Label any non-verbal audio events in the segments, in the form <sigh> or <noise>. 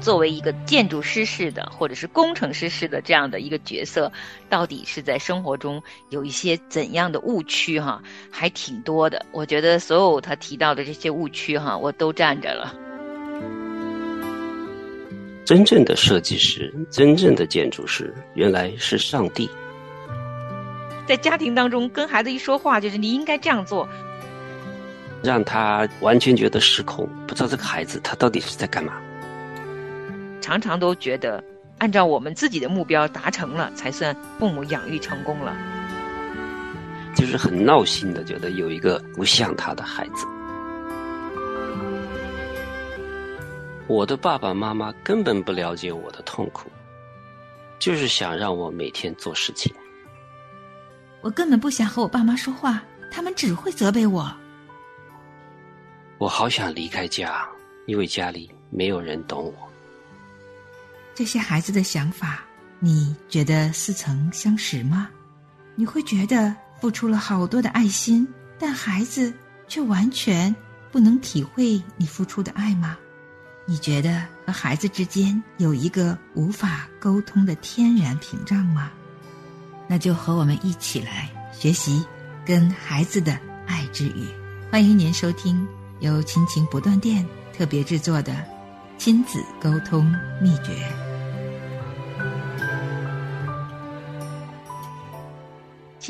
作为一个建筑师式的或者是工程师式的这样的一个角色，到底是在生活中有一些怎样的误区哈，还挺多的。我觉得所有他提到的这些误区哈，我都站着了。真正的设计师，真正的建筑师，原来是上帝。在家庭当中跟孩子一说话，就是你应该这样做。让他完全觉得失控，不知道这个孩子他到底是在干嘛。常常都觉得，按照我们自己的目标达成了，才算父母养育成功了。就是很闹心的，觉得有一个不像他的孩子。我的爸爸妈妈根本不了解我的痛苦，就是想让我每天做事情。我根本不想和我爸妈说话，他们只会责备我。我好想离开家，因为家里没有人懂我。这些孩子的想法，你觉得似曾相识吗？你会觉得付出了好多的爱心，但孩子却完全不能体会你付出的爱吗？你觉得和孩子之间有一个无法沟通的天然屏障吗？那就和我们一起来学习跟孩子的爱之语。欢迎您收听。由亲情不断电特别制作的亲子沟通秘诀。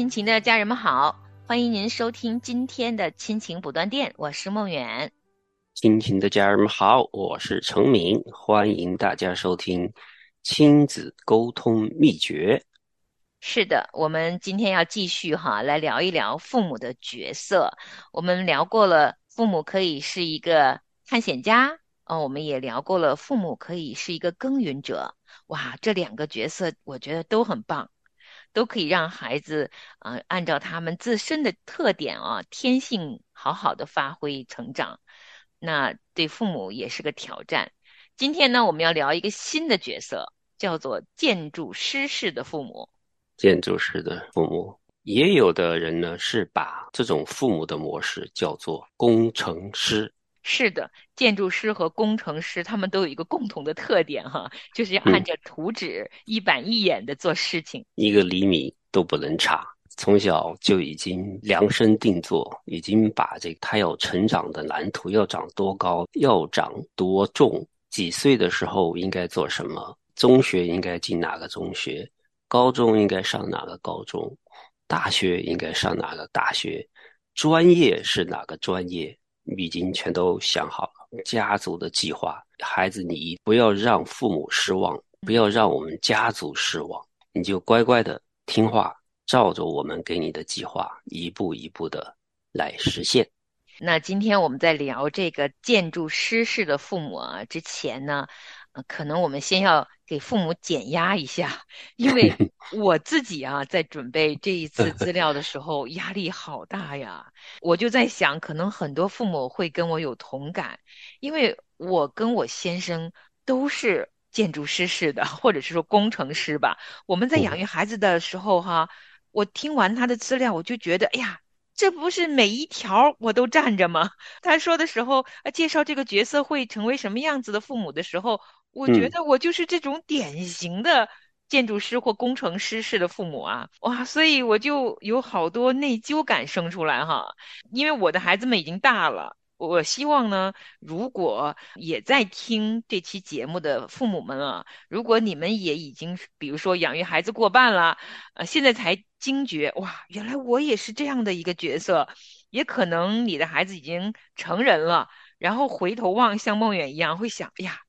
亲情的家人们好，欢迎您收听今天的亲情不断电，我是梦远。亲情的家人们好，我是程明，欢迎大家收听亲子沟通秘诀。是的，我们今天要继续哈来聊一聊父母的角色。我们聊过了。父母可以是一个探险家，哦，我们也聊过了。父母可以是一个耕耘者，哇，这两个角色我觉得都很棒，都可以让孩子啊按照他们自身的特点啊天性好好的发挥成长。那对父母也是个挑战。今天呢，我们要聊一个新的角色，叫做建筑师式的父母。建筑师的父母。也有的人呢，是把这种父母的模式叫做工程师。是的，建筑师和工程师他们都有一个共同的特点哈，就是要按照图纸一板一眼的做事情，一个厘米都不能差。从小就已经量身定做，已经把这个他要成长的蓝图，要长多高，要长多重，几岁的时候应该做什么，中学应该进哪个中学，高中应该上哪个高中。大学应该上哪个大学？专业是哪个专业？已经全都想好了。家族的计划，孩子，你不要让父母失望，不要让我们家族失望，你就乖乖的听话，照着我们给你的计划，一步一步的来实现。那今天我们在聊这个建筑师式的父母啊之前呢？可能我们先要给父母减压一下，因为 <laughs> 我自己啊，在准备这一次资 <laughs> 料的时候，压力好大呀。我就在想，可能很多父母会跟我有同感，因为我跟我先生都是建筑师似的，或者是说工程师吧。我们在养育孩子的时候，哈，我听完他的资料，我就觉得，哎呀。这不是每一条我都站着吗？<laughs> 他说的时候，啊，介绍这个角色会成为什么样子的父母的时候，我觉得我就是这种典型的建筑师或工程师式的父母啊，哇，所以我就有好多内疚感生出来哈，因为我的孩子们已经大了。我希望呢，如果也在听这期节目的父母们啊，如果你们也已经，比如说养育孩子过半了，呃，现在才惊觉，哇，原来我也是这样的一个角色，也可能你的孩子已经成人了，然后回头望，像梦远一样会想，哎呀，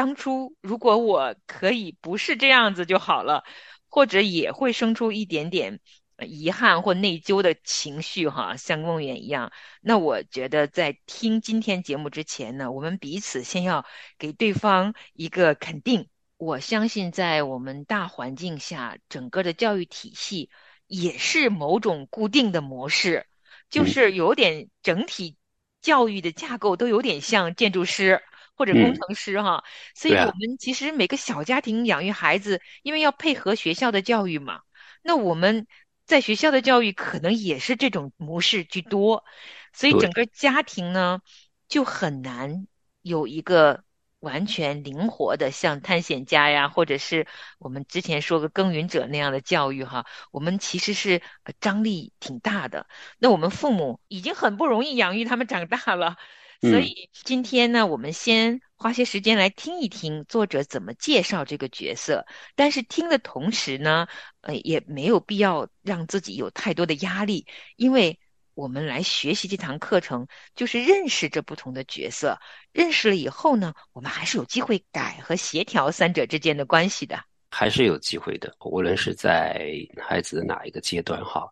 当初如果我可以不是这样子就好了，或者也会生出一点点。遗憾或内疚的情绪，哈，像梦远一样。那我觉得，在听今天节目之前呢，我们彼此先要给对方一个肯定。我相信，在我们大环境下，整个的教育体系也是某种固定的模式，就是有点整体教育的架构都有点像建筑师或者工程师，哈。所以，我们其实每个小家庭养育孩子，因为要配合学校的教育嘛，那我们。在学校的教育可能也是这种模式居多，所以整个家庭呢就很难有一个完全灵活的，像探险家呀，或者是我们之前说个耕耘者那样的教育哈，我们其实是张力挺大的。那我们父母已经很不容易养育他们长大了，所以今天呢，我们先花些时间来听一听作者怎么介绍这个角色。但是听的同时呢，呃，也没有必要让自己有太多的压力，因为。我们来学习这堂课程，就是认识这不同的角色。认识了以后呢，我们还是有机会改和协调三者之间的关系的，还是有机会的。无论是在孩子的哪一个阶段，哈，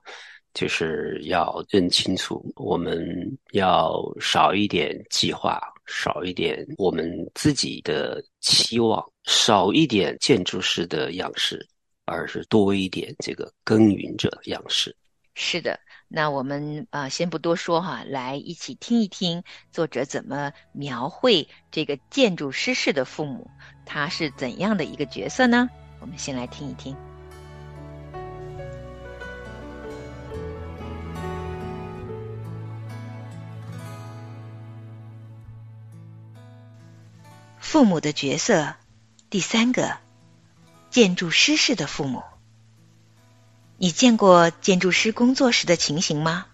就是要认清楚，我们要少一点计划，少一点我们自己的期望，少一点建筑师的样式，而是多一点这个耕耘者的样式。是的。那我们啊，先不多说哈，来一起听一听作者怎么描绘这个建筑师式的父母，他是怎样的一个角色呢？我们先来听一听。父母的角色，第三个，建筑师式的父母。你见过建筑师工作时的情形吗？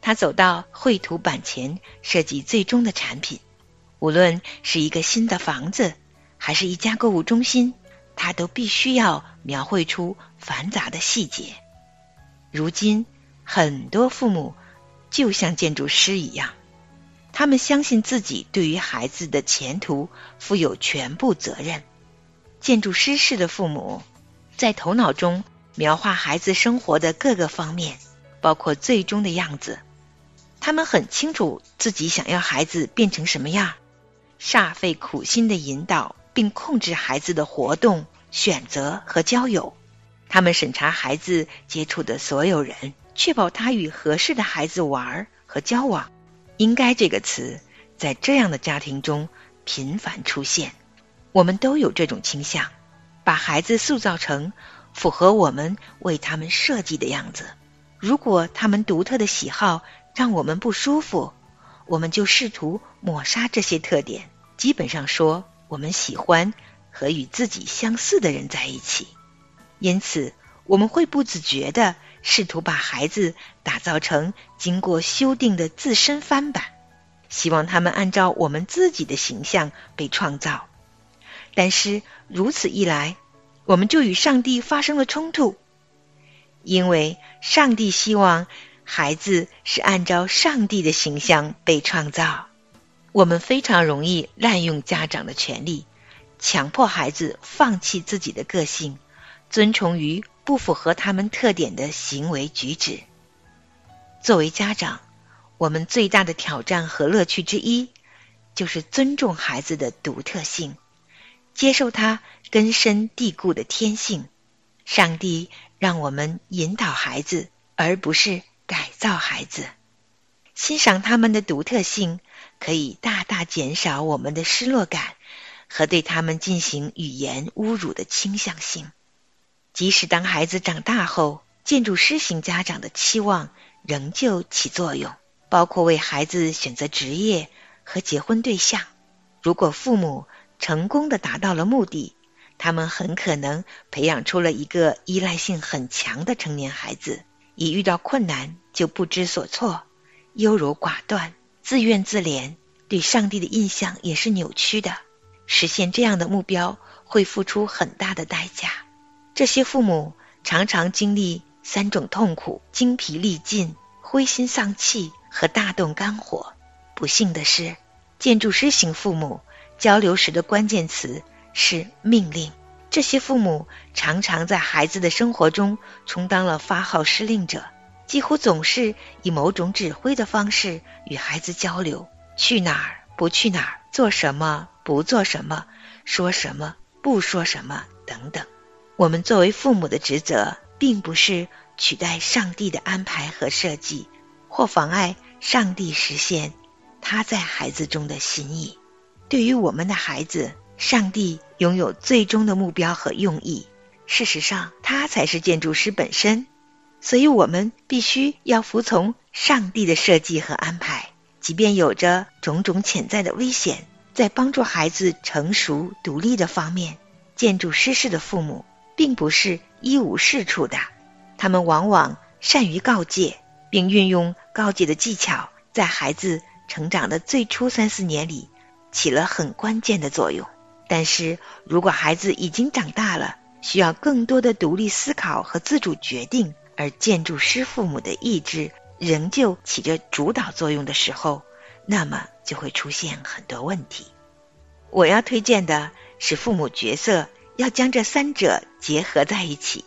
他走到绘图板前，设计最终的产品。无论是一个新的房子，还是一家购物中心，他都必须要描绘出繁杂的细节。如今，很多父母就像建筑师一样，他们相信自己对于孩子的前途负有全部责任。建筑师式的父母，在头脑中。描画孩子生活的各个方面，包括最终的样子。他们很清楚自己想要孩子变成什么样，煞费苦心的引导并控制孩子的活动、选择和交友。他们审查孩子接触的所有人，确保他与合适的孩子玩和交往。应该这个词在这样的家庭中频繁出现。我们都有这种倾向，把孩子塑造成。符合我们为他们设计的样子。如果他们独特的喜好让我们不舒服，我们就试图抹杀这些特点。基本上说，我们喜欢和与自己相似的人在一起。因此，我们会不自觉地试图把孩子打造成经过修订的自身翻版，希望他们按照我们自己的形象被创造。但是如此一来，我们就与上帝发生了冲突，因为上帝希望孩子是按照上帝的形象被创造。我们非常容易滥用家长的权利，强迫孩子放弃自己的个性，遵从于不符合他们特点的行为举止。作为家长，我们最大的挑战和乐趣之一，就是尊重孩子的独特性。接受他根深蒂固的天性，上帝让我们引导孩子，而不是改造孩子。欣赏他们的独特性，可以大大减少我们的失落感和对他们进行语言侮辱的倾向性。即使当孩子长大后，建筑师型家长的期望仍旧起作用，包括为孩子选择职业和结婚对象。如果父母，成功的达到了目的，他们很可能培养出了一个依赖性很强的成年孩子，一遇到困难就不知所措、优柔寡断、自怨自怜，对上帝的印象也是扭曲的。实现这样的目标会付出很大的代价。这些父母常常经历三种痛苦：精疲力尽、灰心丧气和大动肝火。不幸的是，建筑师型父母。交流时的关键词是命令。这些父母常常在孩子的生活中充当了发号施令者，几乎总是以某种指挥的方式与孩子交流：去哪儿，不去哪儿；做什么，不做什么；说什么，不说什么等等。我们作为父母的职责，并不是取代上帝的安排和设计，或妨碍上帝实现他在孩子中的心意。对于我们的孩子，上帝拥有最终的目标和用意。事实上，他才是建筑师本身，所以我们必须要服从上帝的设计和安排，即便有着种种潜在的危险，在帮助孩子成熟独立的方面，建筑师式的父母并不是一无是处的，他们往往善于告诫，并运用告诫的技巧，在孩子成长的最初三四年里起了很关键的作用。但是如果孩子已经长大了，需要更多的独立思考和自主决定，而建筑师父母的意志仍旧起着主导作用的时候，那么就会出现很多问题。我要推荐的是父母角色要将这三者结合在一起。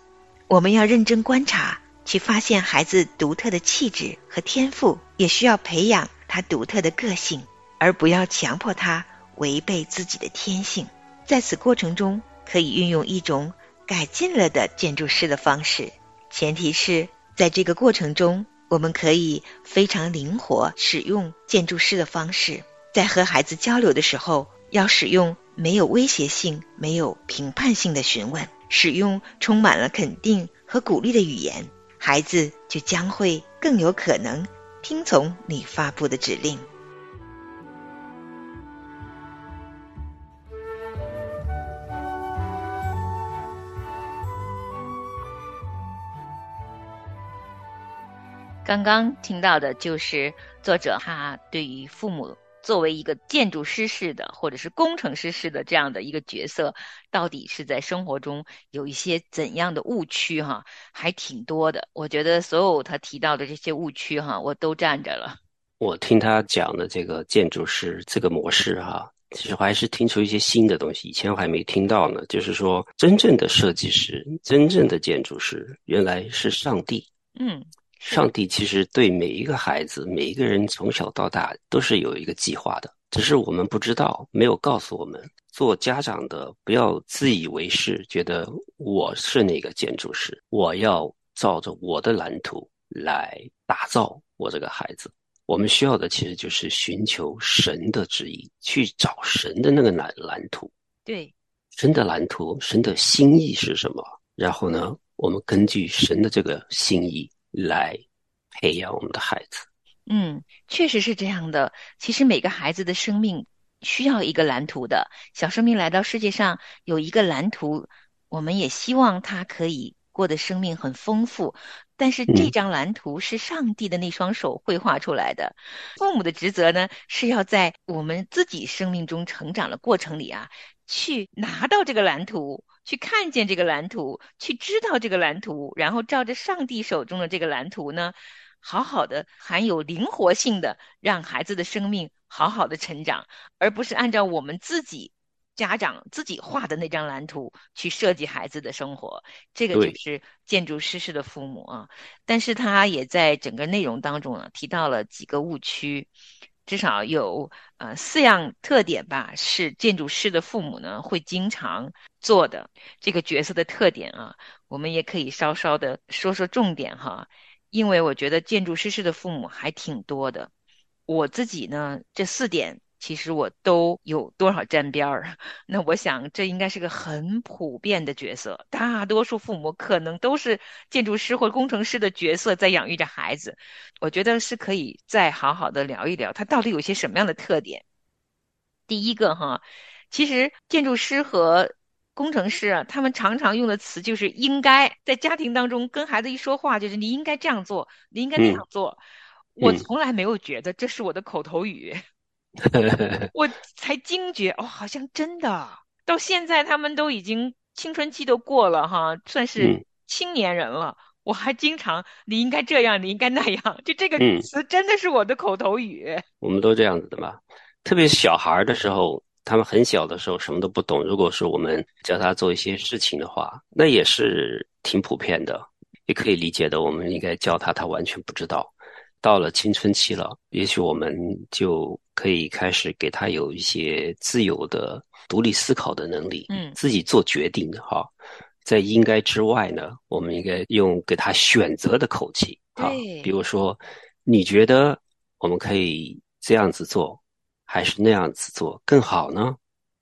我们要认真观察，去发现孩子独特的气质和天赋，也需要培养他独特的个性，而不要强迫他违背自己的天性。在此过程中，可以运用一种改进了的建筑师的方式，前提是在这个过程中，我们可以非常灵活使用建筑师的方式，在和孩子交流的时候。要使用没有威胁性、没有评判性的询问，使用充满了肯定和鼓励的语言，孩子就将会更有可能听从你发布的指令。刚刚听到的就是作者他对于父母。作为一个建筑师式的，或者是工程师式的这样的一个角色，到底是在生活中有一些怎样的误区？哈，还挺多的。我觉得所有他提到的这些误区，哈，我都站着了。我听他讲的这个建筑师这个模式，哈，其实我还是听出一些新的东西，以前我还没听到呢。就是说，真正的设计师，真正的建筑师，原来是上帝。嗯。上帝其实对每一个孩子、每一个人从小到大都是有一个计划的，只是我们不知道，没有告诉我们。做家长的不要自以为是，觉得我是那个建筑师，我要照着我的蓝图来打造我这个孩子。我们需要的其实就是寻求神的旨意，去找神的那个蓝蓝图。对，神的蓝图，神的心意是什么？然后呢，我们根据神的这个心意。来培养我们的孩子。嗯，确实是这样的。其实每个孩子的生命需要一个蓝图的。小生命来到世界上有一个蓝图，我们也希望他可以过的生命很丰富。但是这张蓝图是上帝的那双手绘画出来的。父母的职责呢，是要在我们自己生命中成长的过程里啊，去拿到这个蓝图。去看见这个蓝图，去知道这个蓝图，然后照着上帝手中的这个蓝图呢，好好的含有灵活性的让孩子的生命好好的成长，而不是按照我们自己家长自己画的那张蓝图去设计孩子的生活。这个就是建筑师式的父母啊，但是他也在整个内容当中呢提到了几个误区。至少有呃四样特点吧，是建筑师的父母呢会经常做的这个角色的特点啊，我们也可以稍稍的说说重点哈，因为我觉得建筑师式的父母还挺多的，我自己呢这四点。其实我都有多少沾边儿，<laughs> 那我想这应该是个很普遍的角色，大多数父母可能都是建筑师或工程师的角色在养育着孩子。我觉得是可以再好好的聊一聊，他到底有些什么样的特点。第一个哈，其实建筑师和工程师啊，他们常常用的词就是“应该”。在家庭当中跟孩子一说话，就是你应该这样做，你应该那样做。我从来没有觉得这是我的口头语。<laughs> 我才惊觉哦，好像真的到现在他们都已经青春期都过了哈，算是青年人了。我还经常你应该这样，你应该那样，就这个词真的是我的口头语。我们都这样子的嘛，特别小孩的时候，他们很小的时候什么都不懂。如果是我们教他做一些事情的话，那也是挺普遍的，也可以理解的。我们应该教他，他完全不知道。到了青春期了，也许我们就可以开始给他有一些自由的、独立思考的能力，嗯，自己做决定哈。在应该之外呢，我们应该用给他选择的口气啊，比如说，你觉得我们可以这样子做，还是那样子做更好呢？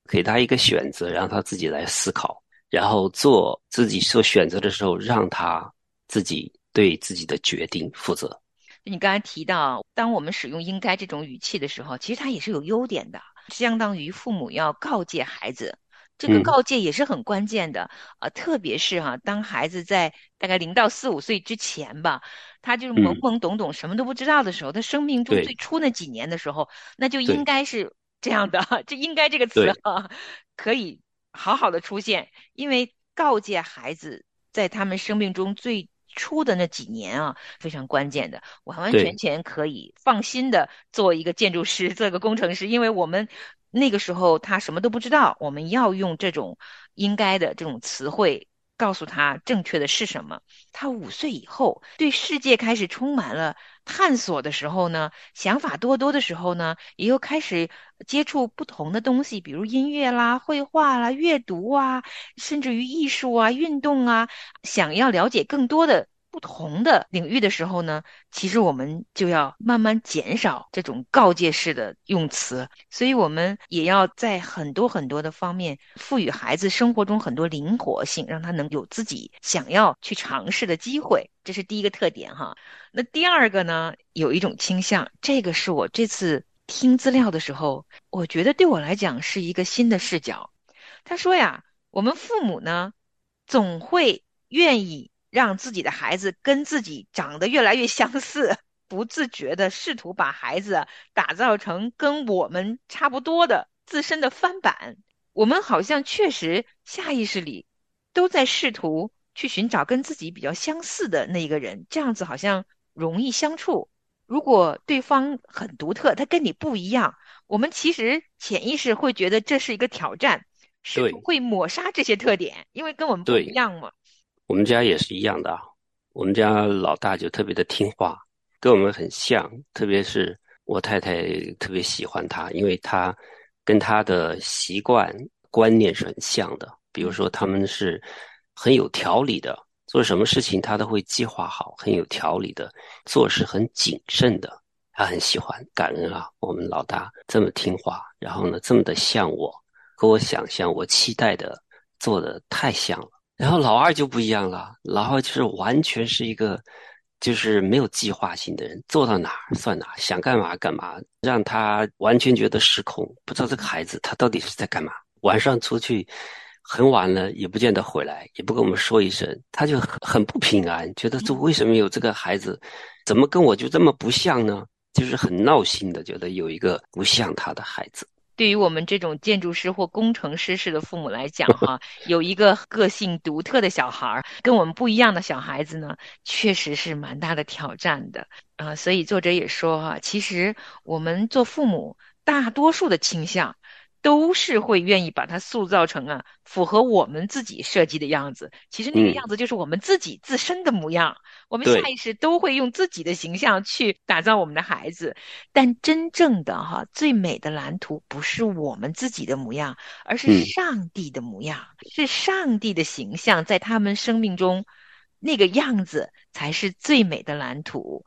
给他一个选择，让他自己来思考，然后做自己做选择的时候，让他自己对自己的决定负责。你刚才提到，当我们使用“应该”这种语气的时候，其实它也是有优点的。相当于父母要告诫孩子。这个告诫也是很关键的啊，特别是哈，当孩子在大概零到四五岁之前吧，他就是懵懵懂懂、什么都不知道的时候，他生命中最初那几年的时候，那就应该是这样的。这应该这个词啊，可以好好的出现，因为告诫孩子在他们生命中最初的那几年啊，非常关键的，完完全全可以放心的做一个建筑师，<laughs> 做一个工程师，因为我们。那个时候他什么都不知道，我们要用这种应该的这种词汇告诉他正确的是什么。他五岁以后对世界开始充满了探索的时候呢，想法多多的时候呢，也又开始接触不同的东西，比如音乐啦、绘画啦、阅读啊，甚至于艺术啊、运动啊，想要了解更多的。不同的领域的时候呢，其实我们就要慢慢减少这种告诫式的用词，所以我们也要在很多很多的方面赋予孩子生活中很多灵活性，让他能有自己想要去尝试的机会。这是第一个特点哈。那第二个呢，有一种倾向，这个是我这次听资料的时候，我觉得对我来讲是一个新的视角。他说呀，我们父母呢，总会愿意。让自己的孩子跟自己长得越来越相似，不自觉的试图把孩子打造成跟我们差不多的自身的翻版。我们好像确实下意识里都在试图去寻找跟自己比较相似的那一个人，这样子好像容易相处。如果对方很独特，他跟你不一样，我们其实潜意识会觉得这是一个挑战，是会抹杀这些特点，因为跟我们不一样嘛。我们家也是一样的啊，我们家老大就特别的听话，跟我们很像，特别是我太太特别喜欢他，因为他跟他的习惯观念是很像的。比如说，他们是很有条理的，做什么事情他都会计划好，很有条理的，做事很谨慎的。他很喜欢，感恩啊，我们老大这么听话，然后呢，这么的像我，和我想象、我期待的做的太像了。然后老二就不一样了，老二就是完全是一个，就是没有计划性的人，做到哪儿算哪儿，想干嘛干嘛，让他完全觉得失控，不知道这个孩子他到底是在干嘛。晚上出去很晚了也不见得回来，也不跟我们说一声，他就很很不平安，觉得这为什么有这个孩子，怎么跟我就这么不像呢？就是很闹心的，觉得有一个不像他的孩子。对于我们这种建筑师或工程师式的父母来讲，哈，有一个个性独特的小孩儿，跟我们不一样的小孩子呢，确实是蛮大的挑战的啊。所以作者也说，哈，其实我们做父母，大多数的倾向。都是会愿意把它塑造成啊，符合我们自己设计的样子。其实那个样子就是我们自己自身的模样。我们下意识都会用自己的形象去打造我们的孩子。但真正的哈，最美的蓝图不是我们自己的模样，而是上帝的模样，是上帝的形象在他们生命中那个样子才是最美的蓝图。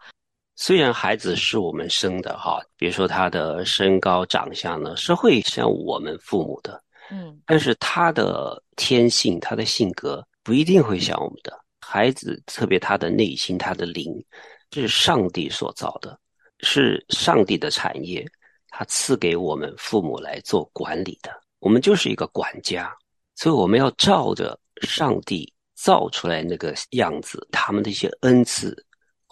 虽然孩子是我们生的哈，比如说他的身高长相呢是会像我们父母的，嗯，但是他的天性、他的性格不一定会像我们的孩子，特别他的内心、他的灵，是上帝所造的，是上帝的产业，他赐给我们父母来做管理的，我们就是一个管家，所以我们要照着上帝造出来那个样子，他们的一些恩赐。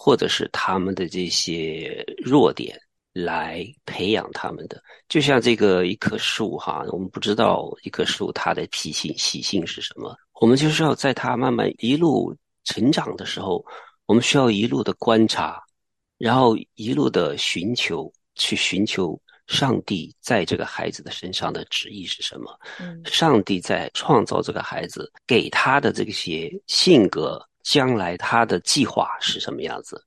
或者是他们的这些弱点来培养他们的，就像这个一棵树哈，我们不知道一棵树它的脾性习性是什么，我们就是要在它慢慢一路成长的时候，我们需要一路的观察，然后一路的寻求，去寻求上帝在这个孩子的身上的旨意是什么，嗯，上帝在创造这个孩子给他的这些性格。将来他的计划是什么样子？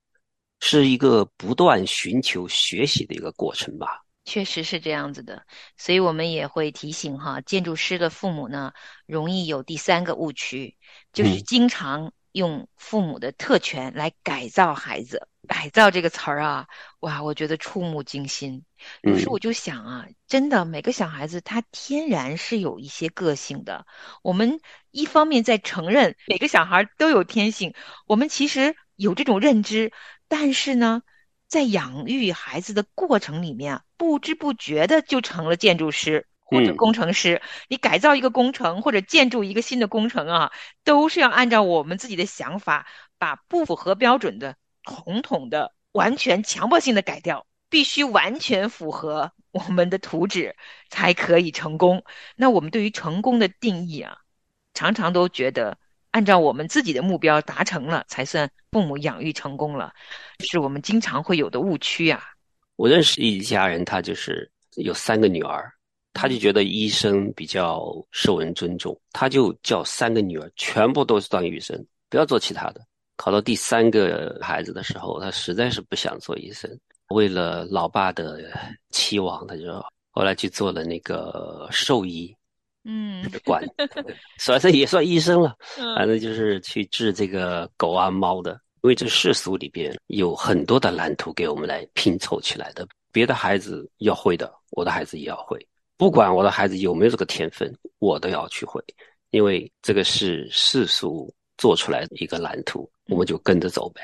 是一个不断寻求学习的一个过程吧。确实是这样子的，所以我们也会提醒哈，建筑师的父母呢，容易有第三个误区，就是经常用父母的特权来改造孩子。改造这个词儿啊，哇，我觉得触目惊心。有时我就想啊，真的每个小孩子他天然是有一些个性的。我们一方面在承认每个小孩都有天性，我们其实有这种认知，但是呢，在养育孩子的过程里面啊，不知不觉的就成了建筑师或者工程师。你改造一个工程或者建筑一个新的工程啊，都是要按照我们自己的想法，把不符合标准的统统的完全强迫性的改掉，必须完全符合我们的图纸才可以成功。那我们对于成功的定义啊，常常都觉得。按照我们自己的目标达成了，才算父母养育成功了，是我们经常会有的误区啊。我认识一家人，他就是有三个女儿，他就觉得医生比较受人尊重，他就叫三个女儿全部都是当医生，不要做其他的。考到第三个孩子的时候，他实在是不想做医生，为了老爸的期望，他就后来去做了那个兽医。嗯，管，<laughs> 算是也算医生了。反正就是去治这个狗啊猫的。因为这世俗里边有很多的蓝图给我们来拼凑起来的，别的孩子要会的，我的孩子也要会。不管我的孩子有没有这个天分，我都要去会，因为这个是世俗做出来的一个蓝图，我们就跟着走呗。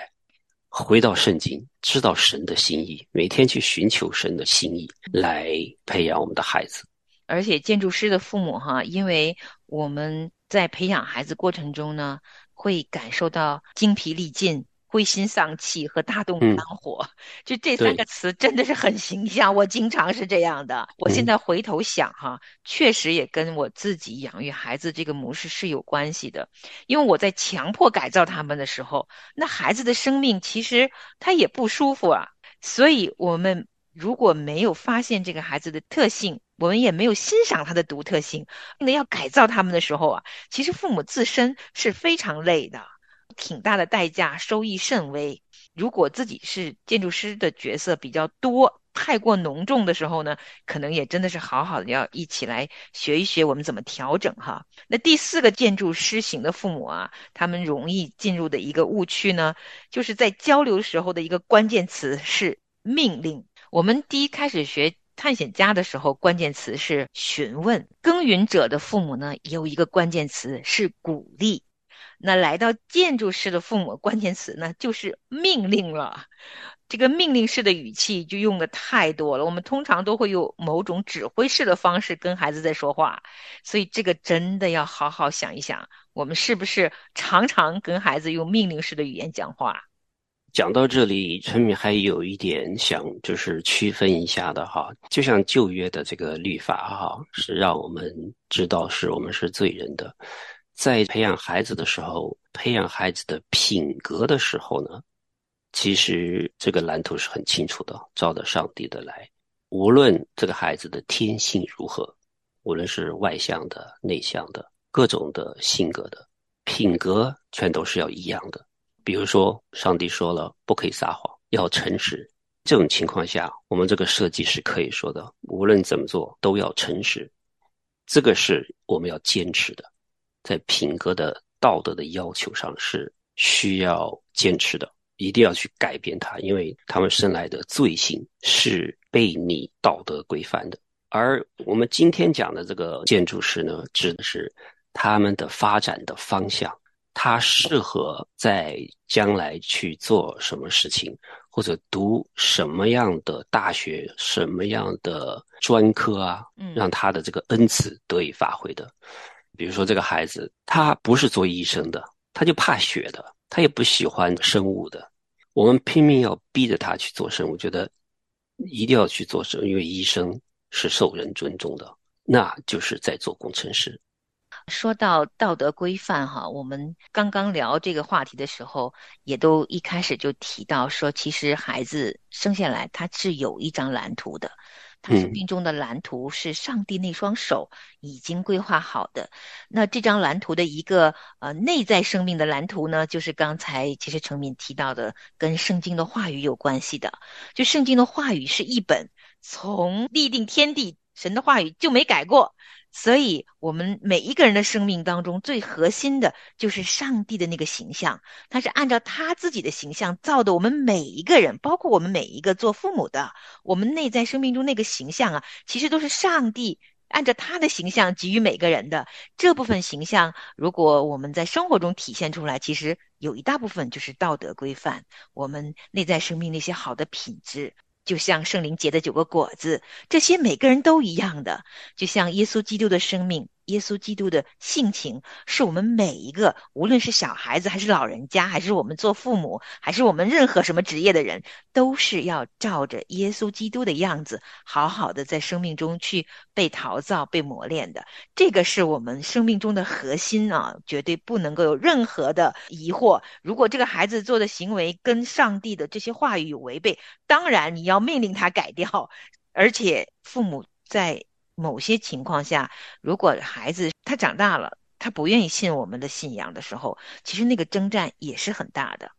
回到圣经，知道神的心意，每天去寻求神的心意，来培养我们的孩子。而且建筑师的父母哈，因为我们在培养孩子过程中呢，会感受到精疲力尽、灰心丧气和大动肝火，就这三个词真的是很形象。我经常是这样的。我现在回头想哈，确实也跟我自己养育孩子这个模式是有关系的。因为我在强迫改造他们的时候，那孩子的生命其实他也不舒服啊。所以我们如果没有发现这个孩子的特性，我们也没有欣赏他的独特性，那要改造他们的时候啊，其实父母自身是非常累的，挺大的代价，收益甚微。如果自己是建筑师的角色比较多、太过浓重的时候呢，可能也真的是好好的要一起来学一学我们怎么调整哈。那第四个建筑师型的父母啊，他们容易进入的一个误区呢，就是在交流时候的一个关键词是命令。我们第一开始学。探险家的时候，关键词是询问；耕耘者的父母呢，有一个关键词是鼓励。那来到建筑师的父母，关键词呢就是命令了。这个命令式的语气就用的太多了。我们通常都会用某种指挥式的方式跟孩子在说话，所以这个真的要好好想一想，我们是不是常常跟孩子用命令式的语言讲话？讲到这里，陈敏还有一点想就是区分一下的哈，就像旧约的这个律法哈，是让我们知道是我们是罪人的，在培养孩子的时候，培养孩子的品格的时候呢，其实这个蓝图是很清楚的，照着上帝的来，无论这个孩子的天性如何，无论是外向的、内向的，各种的性格的品格，全都是要一样的。比如说，上帝说了不可以撒谎，要诚实。这种情况下，我们这个设计是可以说的，无论怎么做都要诚实。这个是我们要坚持的，在品格的道德的要求上是需要坚持的，一定要去改变它，因为他们生来的罪行是被你道德规范的。而我们今天讲的这个建筑师呢，指的是他们的发展的方向。他适合在将来去做什么事情，或者读什么样的大学、什么样的专科啊？让他的这个恩赐得以发挥的。比如说，这个孩子他不是做医生的，他就怕血的，他也不喜欢生物的。我们拼命要逼着他去做生物，觉得一定要去做生，因为医生是受人尊重的，那就是在做工程师。说到道德规范哈，我们刚刚聊这个话题的时候，也都一开始就提到说，其实孩子生下来他是有一张蓝图的，他生命中的蓝图是上帝那双手已经规划好的。那这张蓝图的一个呃内在生命的蓝图呢，就是刚才其实程敏提到的，跟圣经的话语有关系的。就圣经的话语是一本从立定天地神的话语就没改过。所以，我们每一个人的生命当中，最核心的就是上帝的那个形象，他是按照他自己的形象造的。我们每一个人，包括我们每一个做父母的，我们内在生命中那个形象啊，其实都是上帝按照他的形象给予每个人的这部分形象，如果我们在生活中体现出来，其实有一大部分就是道德规范，我们内在生命那些好的品质。就像圣灵结的九个果子，这些每个人都一样的。就像耶稣基督的生命，耶稣基督的性情，是我们每一个，无论是小孩子还是老人家，还是我们做父母，还是我们任何什么职业的人，都是要照着耶稣基督的样子，好好的在生命中去被陶造、被磨练的。这个是我们生命中的核心啊，绝对不能够有任何的疑惑。如果这个孩子做的行为跟上帝的这些话语违背，当然你要。命令他改掉，而且父母在某些情况下，如果孩子他长大了，他不愿意信我们的信仰的时候，其实那个征战也是很大的。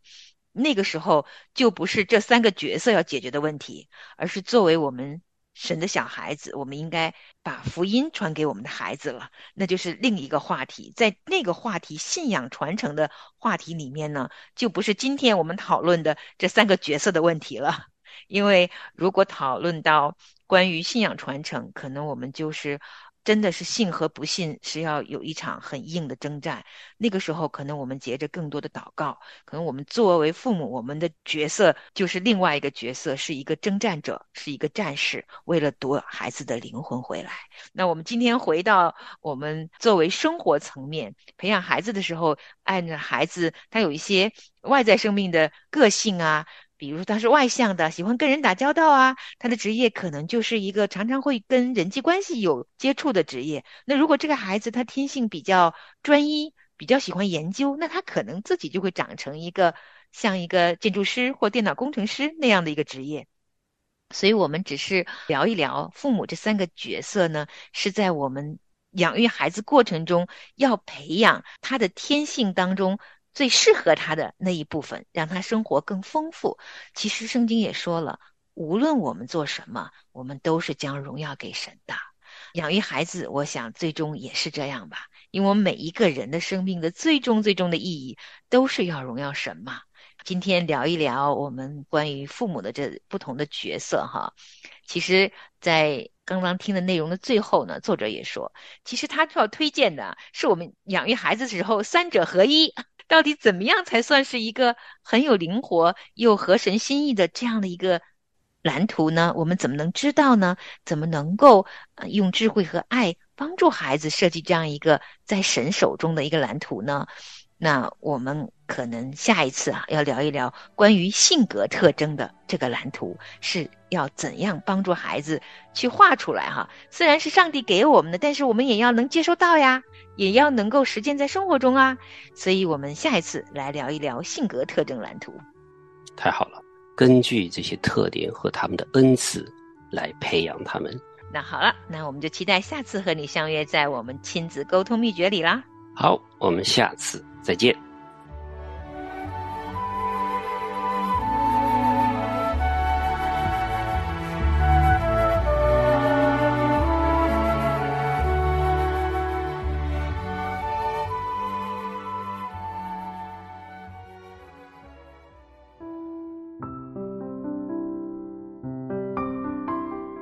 那个时候就不是这三个角色要解决的问题，而是作为我们神的小孩子，我们应该把福音传给我们的孩子了。那就是另一个话题，在那个话题信仰传承的话题里面呢，就不是今天我们讨论的这三个角色的问题了。因为如果讨论到关于信仰传承，可能我们就是真的是信和不信是要有一场很硬的征战。那个时候，可能我们结着更多的祷告，可能我们作为父母，我们的角色就是另外一个角色，是一个征战者，是一个战士，为了夺孩子的灵魂回来。那我们今天回到我们作为生活层面培养孩子的时候，按照孩子他有一些外在生命的个性啊。比如说他是外向的，喜欢跟人打交道啊，他的职业可能就是一个常常会跟人际关系有接触的职业。那如果这个孩子他天性比较专一，比较喜欢研究，那他可能自己就会长成一个像一个建筑师或电脑工程师那样的一个职业。所以我们只是聊一聊父母这三个角色呢，是在我们养育孩子过程中要培养他的天性当中。最适合他的那一部分，让他生活更丰富。其实圣经也说了，无论我们做什么，我们都是将荣耀给神的。养育孩子，我想最终也是这样吧。因为我们每一个人的生命的最终最终的意义，都是要荣耀神嘛。今天聊一聊我们关于父母的这不同的角色哈。其实，在刚刚听的内容的最后呢，作者也说，其实他要推荐的是我们养育孩子的时候三者合一。到底怎么样才算是一个很有灵活又合神心意的这样的一个蓝图呢？我们怎么能知道呢？怎么能够用智慧和爱帮助孩子设计这样一个在神手中的一个蓝图呢？那我们可能下一次啊，要聊一聊关于性格特征的这个蓝图是要怎样帮助孩子去画出来哈？虽然是上帝给我们的，但是我们也要能接收到呀。也要能够实践在生活中啊，所以我们下一次来聊一聊性格特征蓝图。太好了，根据这些特点和他们的恩赐来培养他们。那好了，那我们就期待下次和你相约在我们亲子沟通秘诀里啦。好，我们下次再见。